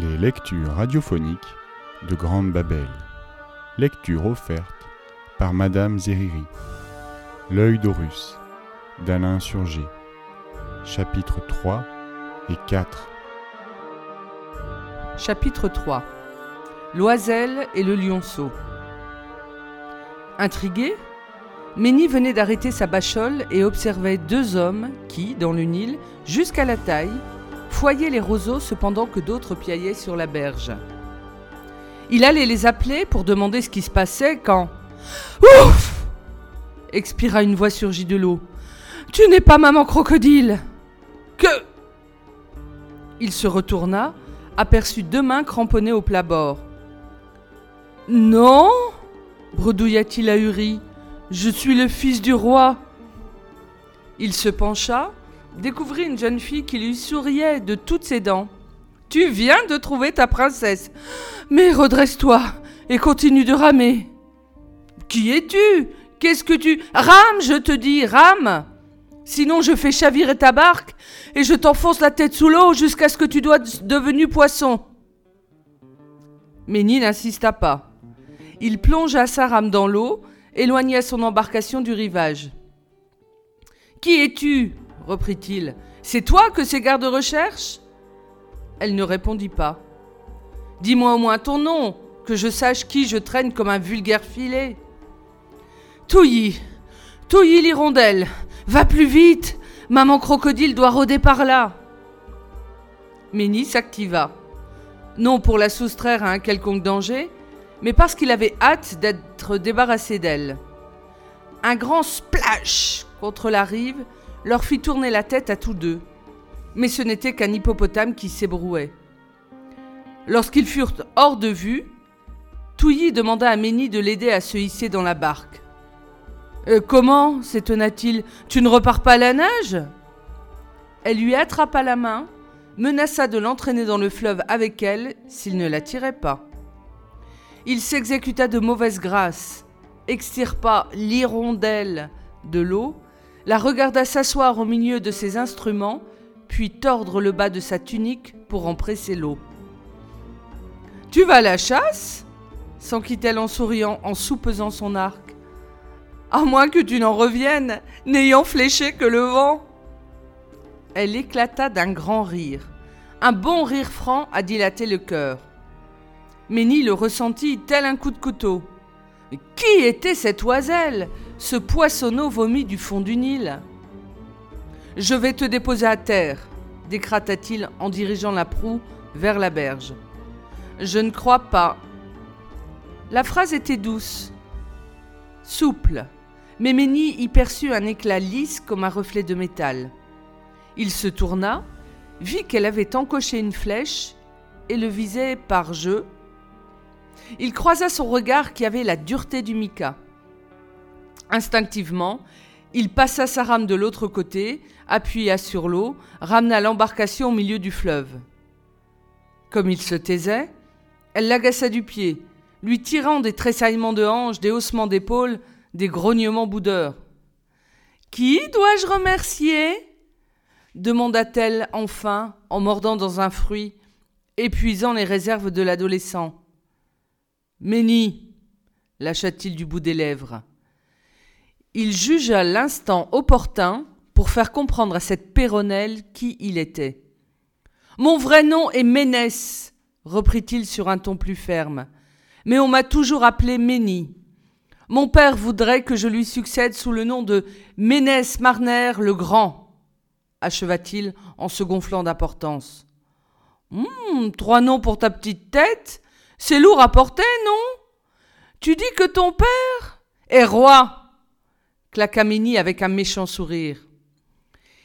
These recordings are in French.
Les lectures radiophoniques de Grande Babel. Lecture offerte par Madame Zeriri. L'œil d'Horus d'Alain Surgé. Chapitres 3 et 4. Chapitre 3 L'oiselle et le lionceau. Intrigué, Ménie venait d'arrêter sa bachole et observait deux hommes qui, dans le Nil, jusqu'à la taille, foyaient les roseaux cependant que d'autres piaillaient sur la berge. Il allait les appeler pour demander ce qui se passait quand. Ouf expira une voix surgie de l'eau. Tu n'es pas maman crocodile Que Il se retourna, aperçut deux mains cramponnées au plat-bord. Non bredouilla-t-il ahuri. Je suis le fils du roi. Il se pencha, découvrit une jeune fille qui lui souriait de toutes ses dents. Tu viens de trouver ta princesse. Mais redresse-toi et continue de ramer. Qui es-tu? Qu'est-ce que tu... Rame, je te dis, rame Sinon je fais chavirer ta barque et je t'enfonce la tête sous l'eau jusqu'à ce que tu dois devenu poisson. Ménie n'insista pas. Il plongea sa rame dans l'eau, éloigna son embarcation du rivage. Qui es-tu? Reprit-il. C'est toi que ces gardes recherchent? Elle ne répondit pas. Dis-moi au moins ton nom, que je sache qui je traîne comme un vulgaire filet. Touilly, Touilly l'hirondelle, va plus vite, maman crocodile doit rôder par là. Ménie s'activa, non pour la soustraire à un quelconque danger, mais parce qu'il avait hâte d'être débarrassé d'elle. Un grand splash contre la rive leur fit tourner la tête à tous deux. Mais ce n'était qu'un hippopotame qui s'ébrouait. Lorsqu'ils furent hors de vue, Touilly demanda à Ménie de l'aider à se hisser dans la barque. Euh, comment? s'étonna-t-il Tu ne repars pas à la nage? Elle lui attrapa la main, menaça de l'entraîner dans le fleuve avec elle s'il ne la tirait pas. Il s'exécuta de mauvaise grâce, extirpa l'hirondelle de l'eau la regarda s'asseoir au milieu de ses instruments, puis tordre le bas de sa tunique pour en presser l'eau. Tu vas à la chasse? s'enquit-elle en souriant, en soupesant son arc. À moins que tu n'en reviennes, n'ayant fléché que le vent. Elle éclata d'un grand rire, un bon rire franc à dilater le cœur. Ménie le ressentit tel un coup de couteau. Qui était cette oiselle? Ce poissonneau vomi du fond du Nil. Je vais te déposer à terre, décrata-t-il en dirigeant la proue vers la berge. Je ne crois pas. La phrase était douce, souple, mais Ménie y perçut un éclat lisse comme un reflet de métal. Il se tourna, vit qu'elle avait encoché une flèche et le visait par jeu. Il croisa son regard qui avait la dureté du mica. Instinctivement, il passa sa rame de l'autre côté, appuya sur l'eau, ramena l'embarcation au milieu du fleuve. Comme il se taisait, elle l'agaça du pied, lui tirant des tressaillements de hanches, des haussements d'épaules, des grognements boudeurs. Qui dois-je remercier? demanda-t-elle enfin en mordant dans un fruit, épuisant les réserves de l'adolescent. Ménie, lâcha-t-il du bout des lèvres il jugea l'instant opportun pour faire comprendre à cette péronnelle qui il était. Mon vrai nom est Ménès, reprit-il sur un ton plus ferme, mais on m'a toujours appelé Ménie. Mon père voudrait que je lui succède sous le nom de Ménès Marner le Grand, acheva-t-il en se gonflant d'importance. Hum, trois noms pour ta petite tête? C'est lourd à porter, non? Tu dis que ton père est roi claqua avec un méchant sourire.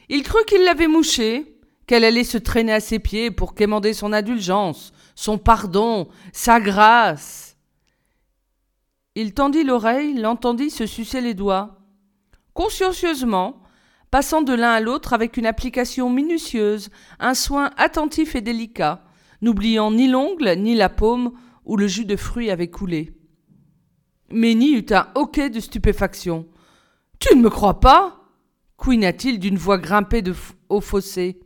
Il crut qu'il l'avait mouché, qu'elle allait se traîner à ses pieds pour quémander son indulgence, son pardon, sa grâce. Il tendit l'oreille, l'entendit se sucer les doigts. Consciencieusement, passant de l'un à l'autre avec une application minutieuse, un soin attentif et délicat, n'oubliant ni l'ongle ni la paume où le jus de fruit avait coulé. Ménie eut un hoquet de stupéfaction. Tu ne me crois pas? couina-t-il d'une voix grimpée au fossé.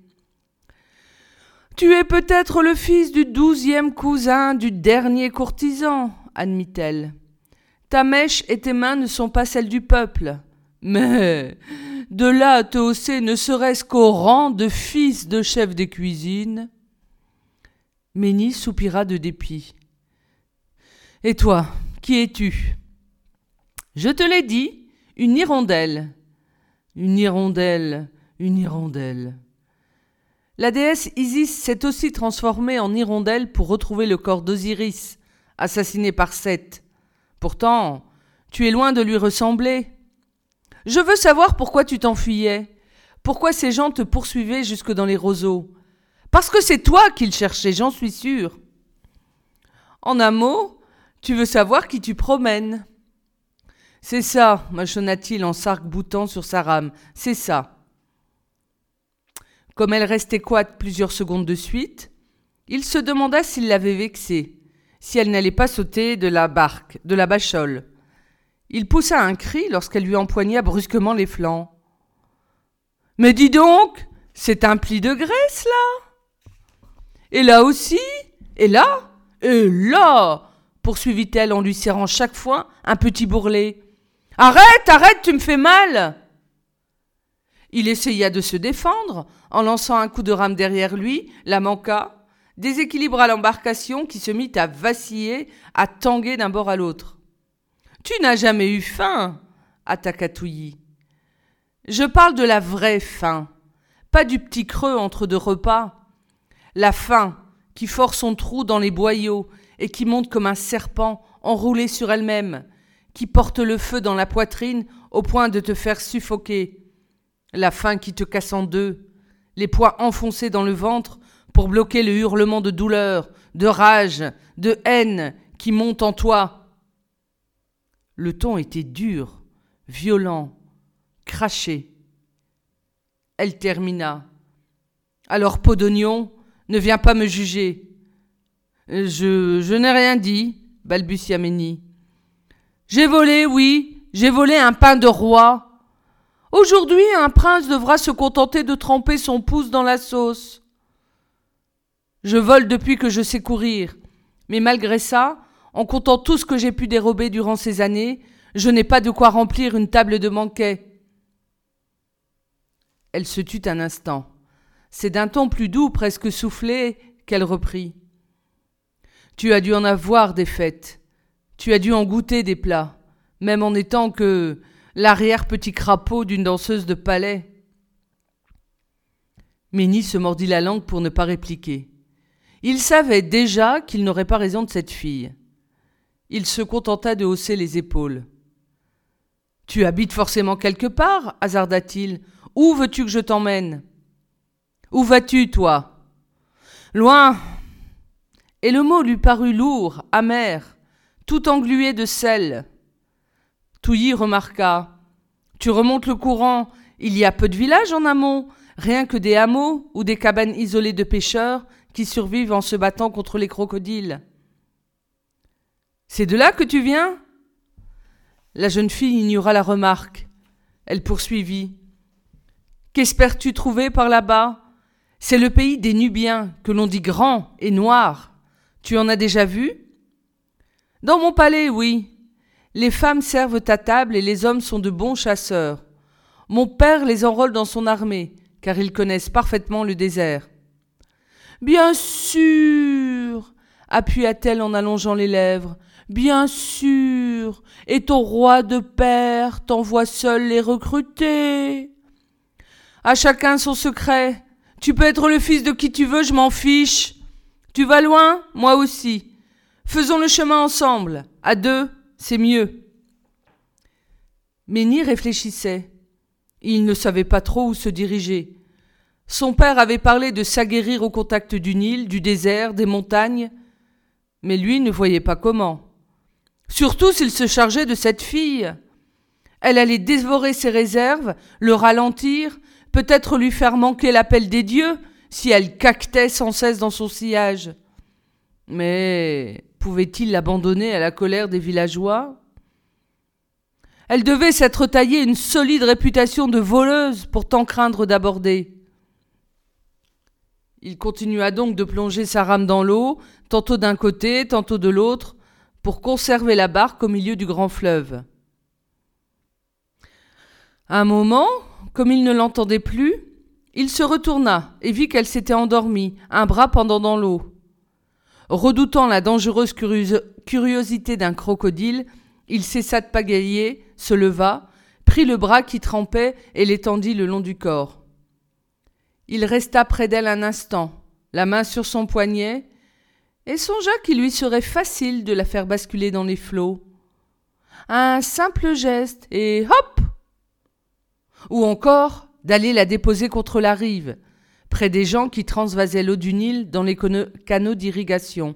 Tu es peut-être le fils du douzième cousin du dernier courtisan, admit-elle. Ta mèche et tes mains ne sont pas celles du peuple. Mais de là à te hausser ne serait-ce qu'au rang de fils de chef des cuisines. Ménie soupira de dépit. Et toi, qui es-tu? Je te l'ai dit, une hirondelle. Une hirondelle, une hirondelle. La déesse Isis s'est aussi transformée en hirondelle pour retrouver le corps d'Osiris, assassiné par Seth. Pourtant, tu es loin de lui ressembler. Je veux savoir pourquoi tu t'enfuyais, pourquoi ces gens te poursuivaient jusque dans les roseaux? Parce que c'est toi qu'ils cherchaient, j'en suis sûr. En un mot, tu veux savoir qui tu promènes. C'est ça, mâchonna-t-il en s'arc-boutant sur sa rame, c'est ça. Comme elle restait coite plusieurs secondes de suite, il se demanda s'il l'avait vexée, si elle n'allait pas sauter de la barque, de la bachole. Il poussa un cri lorsqu'elle lui empoigna brusquement les flancs. Mais dis donc, c'est un pli de graisse, là Et là aussi Et là Et là poursuivit-elle en lui serrant chaque fois un petit bourrelet. Arrête, arrête, tu me fais mal il essaya de se défendre en lançant un coup de rame derrière lui, la manqua, déséquilibra l'embarcation qui se mit à vaciller, à tanguer d'un bord à l'autre. Tu n'as jamais eu faim attaqua Touilly. Je parle de la vraie faim, pas du petit creux entre deux repas. La faim qui force son trou dans les boyaux et qui monte comme un serpent enroulé sur elle-même, qui porte le feu dans la poitrine au point de te faire suffoquer la faim qui te casse en deux, les poings enfoncés dans le ventre pour bloquer le hurlement de douleur, de rage, de haine qui monte en toi. Le ton était dur, violent, craché. Elle termina. Alors, peau d'oignon, ne viens pas me juger. Je, je n'ai rien dit, balbutia Ménie. J'ai volé, oui, j'ai volé un pain de roi, Aujourd'hui, un prince devra se contenter de tremper son pouce dans la sauce. Je vole depuis que je sais courir, mais malgré ça, en comptant tout ce que j'ai pu dérober durant ces années, je n'ai pas de quoi remplir une table de banquet. Elle se tut un instant. C'est d'un ton plus doux, presque soufflé, qu'elle reprit. Tu as dû en avoir des fêtes. Tu as dû en goûter des plats, même en étant que l'arrière-petit crapaud d'une danseuse de palais. Ménie se mordit la langue pour ne pas répliquer. Il savait déjà qu'il n'aurait pas raison de cette fille. Il se contenta de hausser les épaules. Tu habites forcément quelque part hasarda-t-il. Où veux-tu que je t'emmène? Où vas-tu, toi? Loin. Et le mot lui parut lourd, amer, tout englué de sel. Touilly remarqua. Tu remontes le courant, il y a peu de villages en amont, rien que des hameaux ou des cabanes isolées de pêcheurs qui survivent en se battant contre les crocodiles. C'est de là que tu viens? La jeune fille ignora la remarque. Elle poursuivit. Qu'espères-tu trouver par là-bas? C'est le pays des Nubiens, que l'on dit grand et noir. Tu en as déjà vu? Dans mon palais, oui. Les femmes servent à table et les hommes sont de bons chasseurs. Mon père les enrôle dans son armée, car ils connaissent parfaitement le désert. Bien sûr, appuya-t-elle en allongeant les lèvres. Bien sûr, et ton roi de père t'envoie seul les recruter. À chacun son secret. Tu peux être le fils de qui tu veux, je m'en fiche. Tu vas loin, moi aussi. Faisons le chemin ensemble, à deux, c'est mieux. Ménie réfléchissait. Il ne savait pas trop où se diriger. Son père avait parlé de s'aguerrir au contact du Nil, du désert, des montagnes, mais lui ne voyait pas comment. Surtout s'il se chargeait de cette fille. Elle allait dévorer ses réserves, le ralentir, peut-être lui faire manquer l'appel des dieux si elle caquetait sans cesse dans son sillage. Mais Pouvait-il l'abandonner à la colère des villageois? Elle devait s'être taillée une solide réputation de voleuse pour tant craindre d'aborder. Il continua donc de plonger sa rame dans l'eau, tantôt d'un côté, tantôt de l'autre, pour conserver la barque au milieu du grand fleuve. un moment, comme il ne l'entendait plus, il se retourna et vit qu'elle s'était endormie, un bras pendant dans l'eau. Redoutant la dangereuse curiosité d'un crocodile, il cessa de pagayer, se leva, prit le bras qui trempait et l'étendit le long du corps. Il resta près d'elle un instant, la main sur son poignet, et songea qu'il lui serait facile de la faire basculer dans les flots. Un simple geste, et hop Ou encore d'aller la déposer contre la rive, près des gens qui transvasaient l'eau du Nil dans les canaux d'irrigation.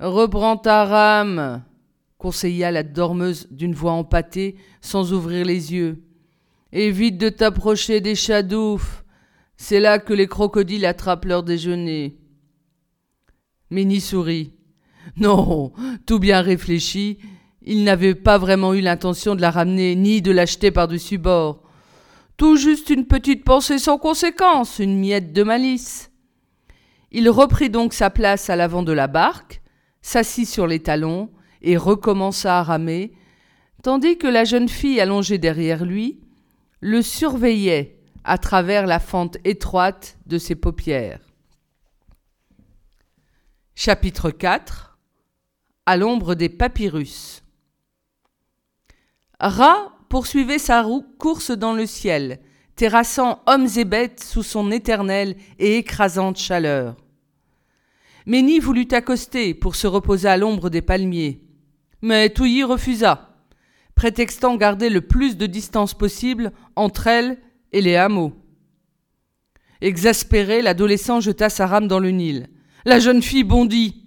Reprends ta rame, conseilla la dormeuse d'une voix empâtée sans ouvrir les yeux. Évite de t'approcher des chadoufs. C'est là que les crocodiles attrapent leur déjeuner. Minnie sourit. Non, tout bien réfléchi, il n'avait pas vraiment eu l'intention de la ramener ni de l'acheter par-dessus bord. Tout juste une petite pensée sans conséquence, une miette de malice. Il reprit donc sa place à l'avant de la barque, s'assit sur les talons, et recommença à ramer, tandis que la jeune fille allongée derrière lui le surveillait à travers la fente étroite de ses paupières. Chapitre 4 À l'ombre des papyrus Ra poursuivait sa course dans le ciel, terrassant hommes et bêtes sous son éternelle et écrasante chaleur. Méni voulut accoster pour se reposer à l'ombre des palmiers, mais Touilly refusa, prétextant garder le plus de distance possible entre elle et les hameaux. Exaspéré, l'adolescent jeta sa rame dans le Nil. La jeune fille bondit.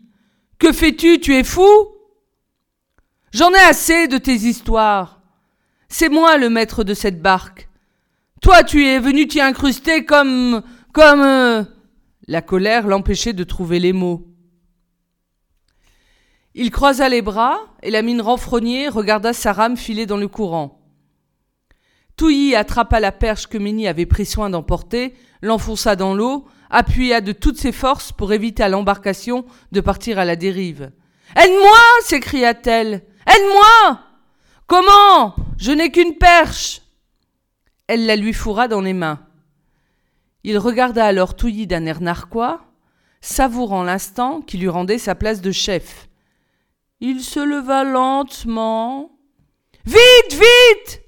Que fais-tu? Tu es fou? J'en ai assez de tes histoires. C'est moi le maître de cette barque. Toi, tu es venu t'y incruster comme. comme. Euh, la colère l'empêchait de trouver les mots. Il croisa les bras et la mine renfrognée regarda sa rame filer dans le courant. Touilly attrapa la perche que Ménie avait pris soin d'emporter, l'enfonça dans l'eau, appuya de toutes ses forces pour éviter à l'embarcation de partir à la dérive. Aide-moi s'écria-t-elle. Aide-moi Comment? Je n'ai qu'une perche Elle la lui fourra dans les mains. Il regarda alors Touilly d'un air narquois, savourant l'instant qui lui rendait sa place de chef. Il se leva lentement. Vite, vite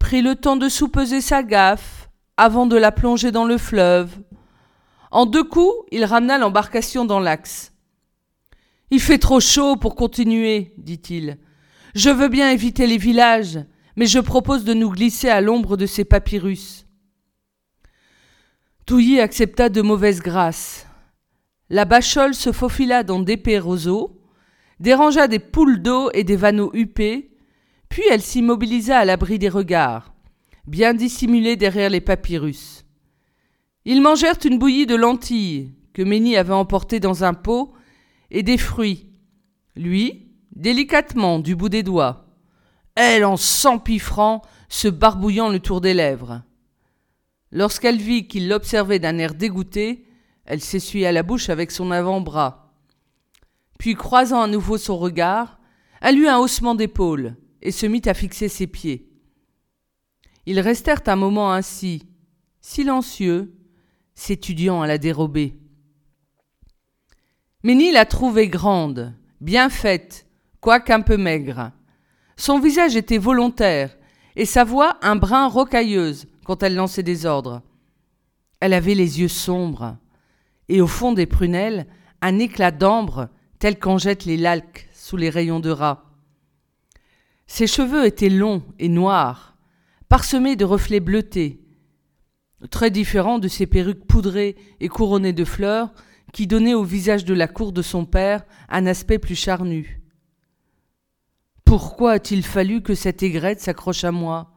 Prit le temps de soupeser sa gaffe avant de la plonger dans le fleuve. En deux coups, il ramena l'embarcation dans l'axe. Il fait trop chaud pour continuer, dit-il. Je veux bien éviter les villages, mais je propose de nous glisser à l'ombre de ces papyrus. Touilly accepta de mauvaise grâce. La bachole se faufila dans d'épais roseaux, dérangea des poules d'eau et des vanneaux huppés, puis elle s'immobilisa à l'abri des regards, bien dissimulée derrière les papyrus. Ils mangèrent une bouillie de lentilles que Ménie avait emportée dans un pot et des fruits. Lui, délicatement, du bout des doigts. Elle en s'empiffrant, se barbouillant le tour des lèvres. Lorsqu'elle vit qu'il l'observait d'un air dégoûté, elle s'essuya la bouche avec son avant-bras puis croisant à nouveau son regard, elle eut un haussement d'épaule et se mit à fixer ses pieds. Ils restèrent un moment ainsi, silencieux, s'étudiant à la dérobée. Ménie la trouvait grande, bien faite, quoique un peu maigre. Son visage était volontaire, et sa voix un brin rocailleuse quand elle lançait des ordres. Elle avait les yeux sombres, et au fond des prunelles, un éclat d'ambre tel qu'en jettent les lalques sous les rayons de rat. Ses cheveux étaient longs et noirs, parsemés de reflets bleutés, très différents de ses perruques poudrées et couronnées de fleurs qui donnaient au visage de la cour de son père un aspect plus charnu. Pourquoi a-t-il fallu que cette aigrette s'accroche à moi?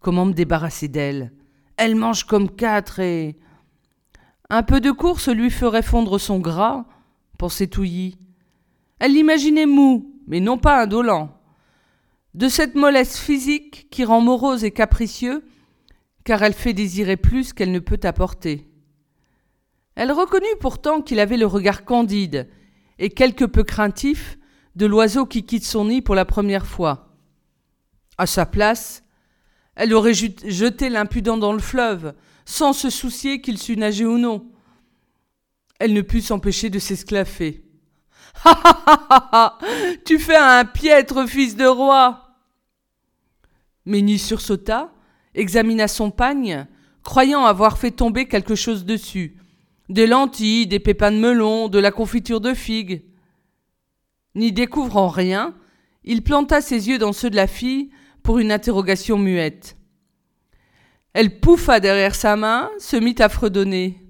Comment me débarrasser d'elle? Elle mange comme quatre et. Un peu de course lui ferait fondre son gras, pensait Touilly. Elle l'imaginait mou, mais non pas indolent. De cette mollesse physique qui rend morose et capricieux, car elle fait désirer plus qu'elle ne peut apporter. Elle reconnut pourtant qu'il avait le regard candide et quelque peu craintif de l'oiseau qui quitte son nid pour la première fois. À sa place, elle aurait jeté l'impudent dans le fleuve, sans se soucier qu'il sût nager ou non. Elle ne put s'empêcher de s'esclaffer. Ha ha ha ha Tu fais un piètre fils de roi Méni sursauta, examina son pagne, croyant avoir fait tomber quelque chose dessus. Des lentilles, des pépins de melon, de la confiture de figues. N'y découvrant rien, il planta ses yeux dans ceux de la fille pour une interrogation muette. Elle pouffa derrière sa main, se mit à fredonner.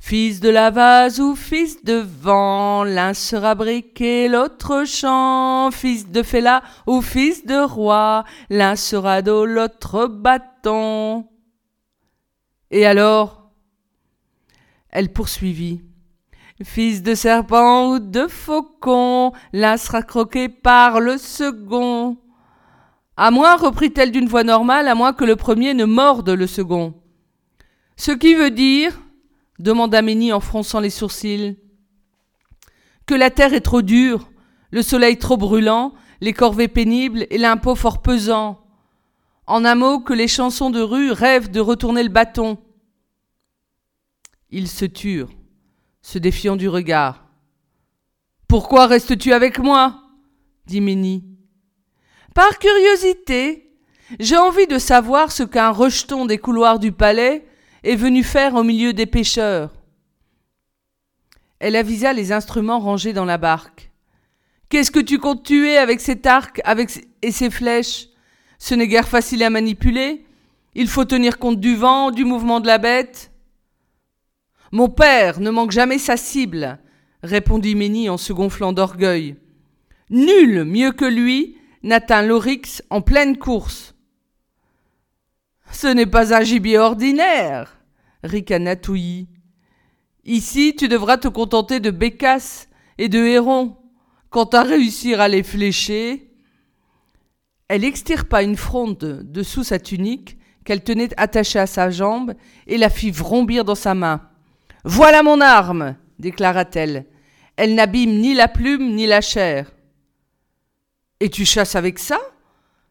Fils de la vase ou fils de vent, l'un sera briqué, l'autre champ. Fils de Fela ou fils de roi, l'un sera d'eau, l'autre bâton. Et alors Elle poursuivit. Fils de serpent ou de faucon, l'un sera croqué par le second. À moins, reprit-elle d'une voix normale, à moins que le premier ne morde le second. Ce qui veut dire, demanda Ménie en fronçant les sourcils, que la terre est trop dure, le soleil trop brûlant, les corvées pénibles et l'impôt fort pesant. En un mot, que les chansons de rue rêvent de retourner le bâton. Ils se turent, se défiant du regard. Pourquoi restes-tu avec moi? dit Ménie. Par curiosité, j'ai envie de savoir ce qu'un rejeton des couloirs du palais est venu faire au milieu des pêcheurs. Elle avisa les instruments rangés dans la barque. Qu'est-ce que tu comptes tuer avec cet arc avec et ces flèches? Ce n'est guère facile à manipuler. Il faut tenir compte du vent, du mouvement de la bête. Mon père ne manque jamais sa cible, répondit Ménie en se gonflant d'orgueil. Nul mieux que lui n'atteint l'Oryx en pleine course. Ce n'est pas un gibier ordinaire, ricana Touilly. Ici, tu devras te contenter de bécasses et de hérons. Quant à réussir à les flécher. Elle extirpa une fronde dessous sa tunique qu'elle tenait attachée à sa jambe et la fit vrombir dans sa main. Voilà mon arme, déclara-t-elle. Elle, n'abîme ni la plume ni la chair. Et tu chasses avec ça?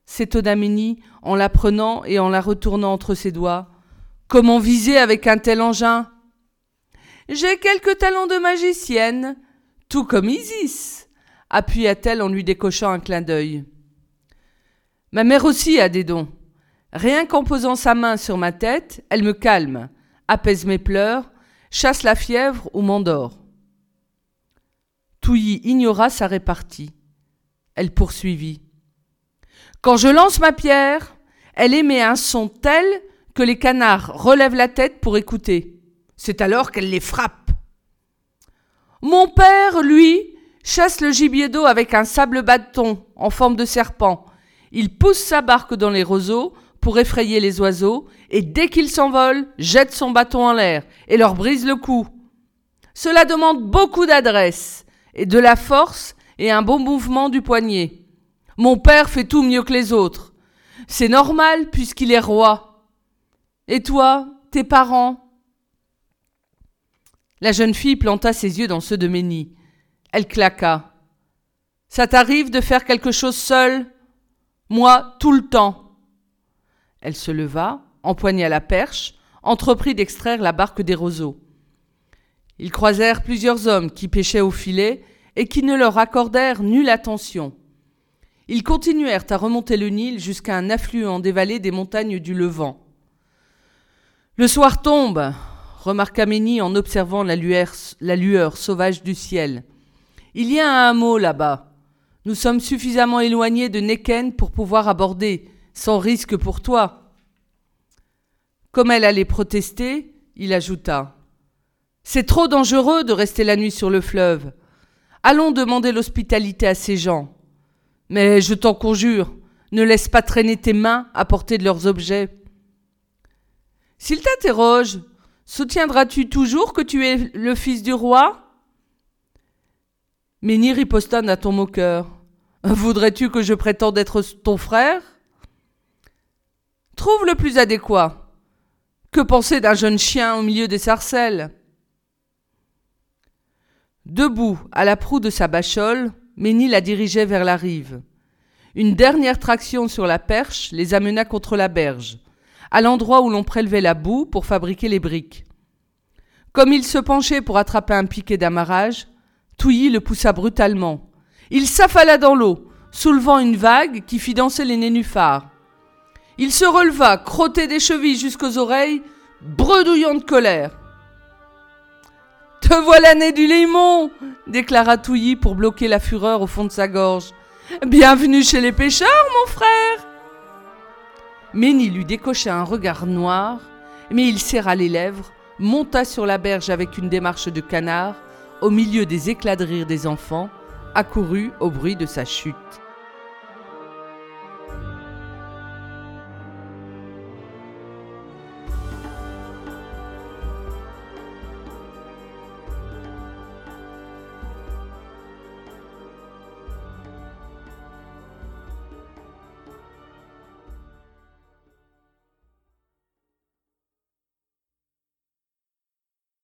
s'étonna Ménie en la prenant et en la retournant entre ses doigts. Comment viser avec un tel engin? J'ai quelques talents de magicienne, tout comme Isis, appuya-t-elle en lui décochant un clin d'œil. Ma mère aussi a des dons. Rien qu'en posant sa main sur ma tête, elle me calme, apaise mes pleurs, chasse la fièvre ou m'endort. Touilly ignora sa répartie. Elle poursuivit. Quand je lance ma pierre, elle émet un son tel que les canards relèvent la tête pour écouter. C'est alors qu'elle les frappe. Mon père, lui, chasse le gibier d'eau avec un sable bâton en forme de serpent. Il pousse sa barque dans les roseaux pour effrayer les oiseaux, et dès qu'ils s'envolent, jette son bâton en l'air et leur brise le cou. Cela demande beaucoup d'adresse et de la force et un bon mouvement du poignet. Mon père fait tout mieux que les autres. C'est normal puisqu'il est roi. Et toi, tes parents? La jeune fille planta ses yeux dans ceux de Ménie. Elle claqua. Ça t'arrive de faire quelque chose seule Moi, tout le temps. Elle se leva, empoigna la perche, entreprit d'extraire la barque des roseaux. Ils croisèrent plusieurs hommes qui pêchaient au filet et qui ne leur accordèrent nulle attention. Ils continuèrent à remonter le Nil jusqu'à un affluent des vallées des montagnes du Levant. Le soir tombe, remarqua Ménie en observant la lueur, sauvage du ciel. Il y a un hameau là-bas. Nous sommes suffisamment éloignés de Neken pour pouvoir aborder, sans risque pour toi. Comme elle allait protester, il ajouta C'est trop dangereux de rester la nuit sur le fleuve. Allons demander l'hospitalité à ces gens. Mais je t'en conjure, ne laisse pas traîner tes mains à portée de leurs objets. S'il t'interroge, soutiendras-tu toujours que tu es le fils du roi? Méni riposta à ton moqueur. Voudrais-tu que je prétende être ton frère? Trouve le plus adéquat. Que penser d'un jeune chien au milieu des sarcelles Debout, à la proue de sa bachole, Ménie la dirigeait vers la rive. Une dernière traction sur la perche les amena contre la berge, à l'endroit où l'on prélevait la boue pour fabriquer les briques. Comme il se penchait pour attraper un piquet d'amarrage, Touilly le poussa brutalement. Il s'affala dans l'eau, soulevant une vague qui fit danser les nénuphars. Il se releva, crotté des chevilles jusqu'aux oreilles, bredouillant de colère. Te voilà né du limon déclara Touilly pour bloquer la fureur au fond de sa gorge. Bienvenue chez les pêcheurs, mon frère Ménie lui décocha un regard noir, mais il serra les lèvres, monta sur la berge avec une démarche de canard, au milieu des éclats de rire des enfants, accourus au bruit de sa chute.